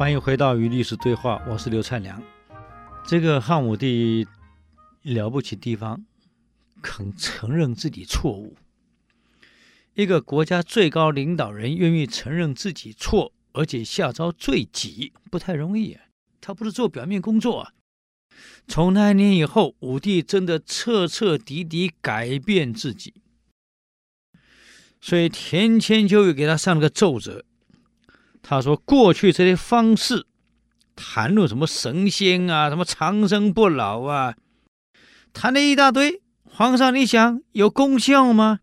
欢迎回到与历史对话，我是刘灿良。这个汉武帝了不起地方，肯承认自己错误。一个国家最高领导人愿意承认自己错，而且下诏罪己，不太容易。他不是做表面工作啊。从那一年以后，武帝真的彻彻底底改变自己，所以田千秋又给他上了个奏折。他说：“过去这些方式谈论什么神仙啊，什么长生不老啊，谈了一大堆。皇上，你想有功效吗？”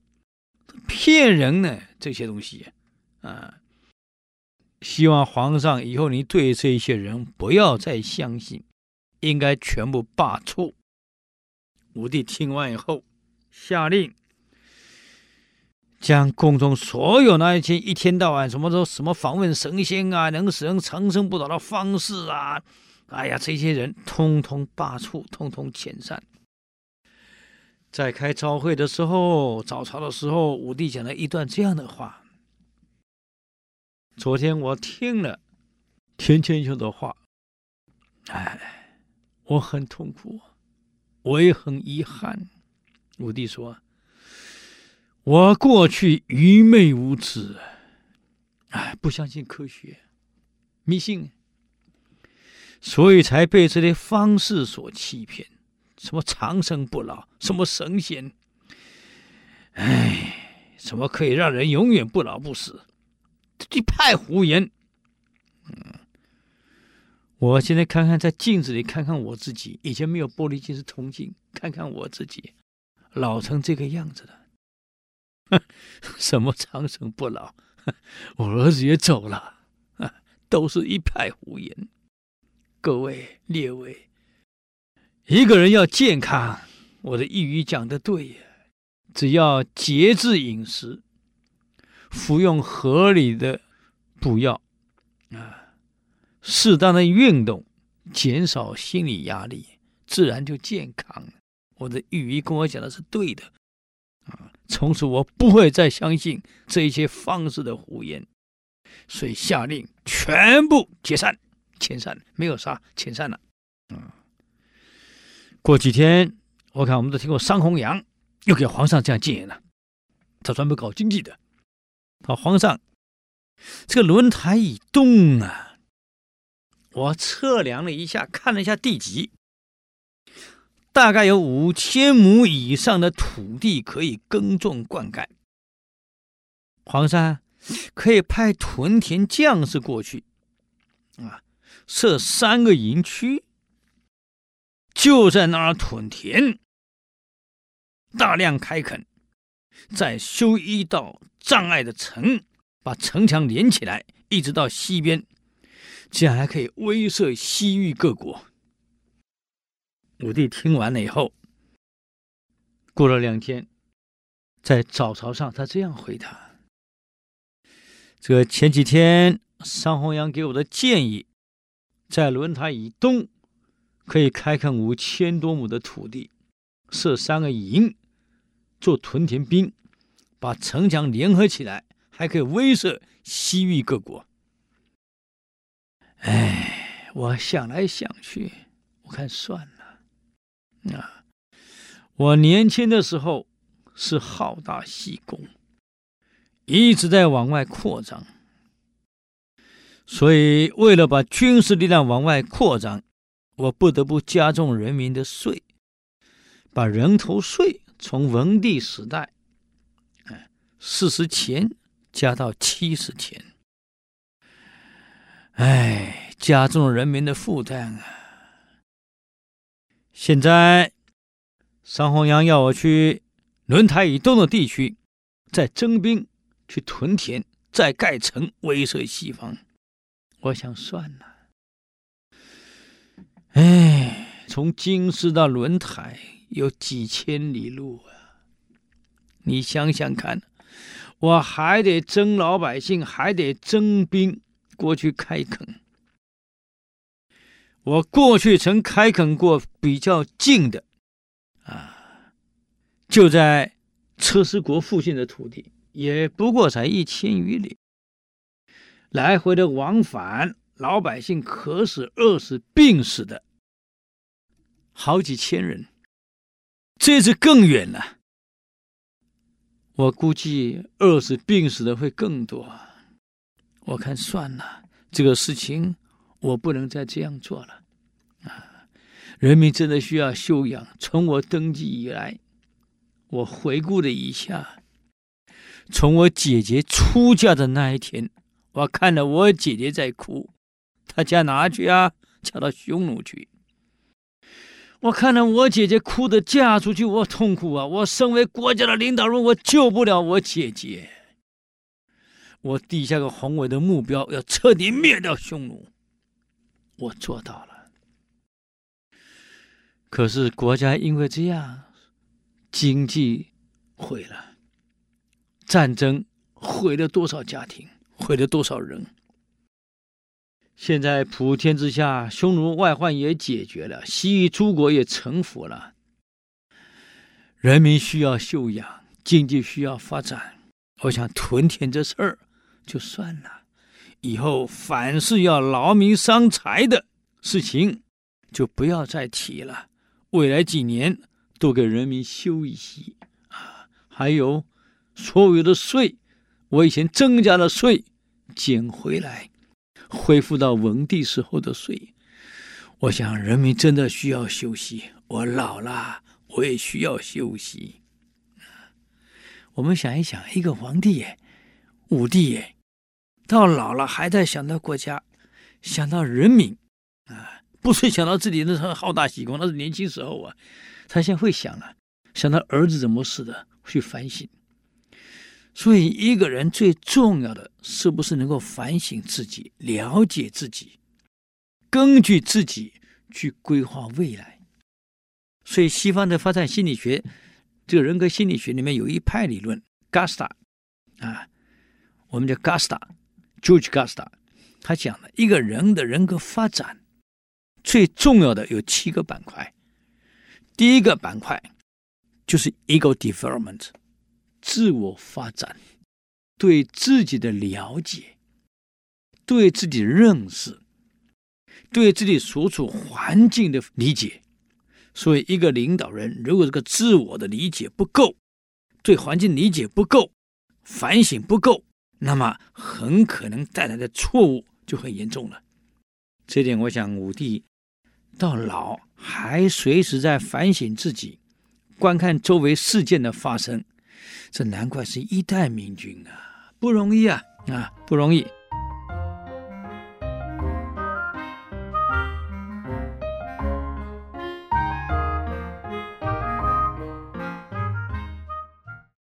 骗人呢，这些东西啊！希望皇上以后你对这些人不要再相信，应该全部罢黜。武帝听完以后，下令将宫中所有那一些一天到晚什么都什么访问神仙啊，能使人长生不老的方式啊，哎呀，这些人通通罢黜，通通遣散。在开朝会的时候，早朝的时候，武帝讲了一段这样的话。昨天我听了田千秋的话，哎，我很痛苦，我也很遗憾。武帝说：“我过去愚昧无知，哎，不相信科学，迷信，所以才被这些方式所欺骗。”什么长生不老，什么神仙，哎，什么可以让人永远不老不死？一派胡言。嗯，我现在看看在镜子里，看看我自己，以前没有玻璃镜是铜镜，看看我自己，老成这个样子了。什么长生不老？我儿子也走了，都是一派胡言。各位列位。一个人要健康，我的一语讲的对呀，只要节制饮食，服用合理的补药，啊，适当的运动，减少心理压力，自然就健康。我的一语跟我讲的是对的，啊，从此我不会再相信这一些方士的胡言，所以下令全部解散，遣散，没有杀，遣散了，啊。过几天，我看我们都听过桑弘羊又给皇上这样进言了。他专门搞经济的。他说：“皇上，这个轮台已动啊，我测量了一下，看了一下地籍，大概有五千亩以上的土地可以耕种灌溉。皇上可以派屯田将士过去，啊，设三个营区。”就在那儿屯田，大量开垦，再修一道障碍的城，把城墙连起来，一直到西边，这样还可以威慑西域各国。武帝听完了以后，过了两天，在早朝上，他这样回答：“这前几天桑弘羊给我的建议，在轮台以东。”可以开垦五千多亩的土地，设三个营，做屯田兵，把城墙联合起来，还可以威慑西域各国。哎，我想来想去，我看算了。啊，我年轻的时候是好大喜功，一直在往外扩张，所以为了把军事力量往外扩张。我不得不加重人民的税，把人头税从文帝时代，哎，四十钱加到七十钱，哎，加重人民的负担啊！现在桑弘羊要我去轮台以东的地区，再征兵去屯田，再盖城，威慑西方。我想算了。哎，从京师到轮台有几千里路啊！你想想看，我还得征老百姓，还得征兵过去开垦。我过去曾开垦过比较近的，啊，就在车师国附近的土地，也不过才一千余里，来回的往返老百姓渴死、饿死、病死的好几千人，这次更远了。我估计饿死、病死的会更多。我看算了，这个事情我不能再这样做了。啊，人民真的需要修养。从我登基以来，我回顾了一下，从我姐姐出嫁的那一天，我看到我姐姐在哭。她嫁哪去啊？嫁到匈奴去。我看到我姐姐哭的嫁出去，我痛苦啊！我身为国家的领导人，我救不了我姐姐。我立下个宏伟的目标，要彻底灭掉匈奴。我做到了。可是国家因为这样，经济毁了，战争毁了多少家庭，毁了多少人。现在普天之下，匈奴外患也解决了，西域诸国也臣服了，人民需要休养，经济需要发展。我想屯田这事儿就算了，以后凡是要劳民伤财的事情，就不要再提了。未来几年都给人民休息啊！还有所有的税，我以前增加的税减回来。恢复到文帝时候的税，我想人民真的需要休息。我老了，我也需要休息。我们想一想，一个皇帝耶，武帝耶，到老了还在想到国家，想到人民啊，不是想到自己的好大喜功，那是年轻时候啊。他现在会想了，想到儿子怎么死的，去反省。所以，一个人最重要的是不是能够反省自己、了解自己，根据自己去规划未来。所以，西方的发展心理学，这个人格心理学里面有一派理论 gusta 啊，我们叫 g a s t a George Gustave，他讲了一个人的人格发展最重要的有七个板块。第一个板块就是 Ego Development。自我发展，对自己的了解，对自己的认识，对自己所处环境的理解。所以，一个领导人如果这个自我的理解不够，对环境理解不够，反省不够，那么很可能带来的错误就很严重了。这点，我想武帝到老还随时在反省自己，观看周围事件的发生。这难怪是一代明君啊，不容易啊，啊，不容易。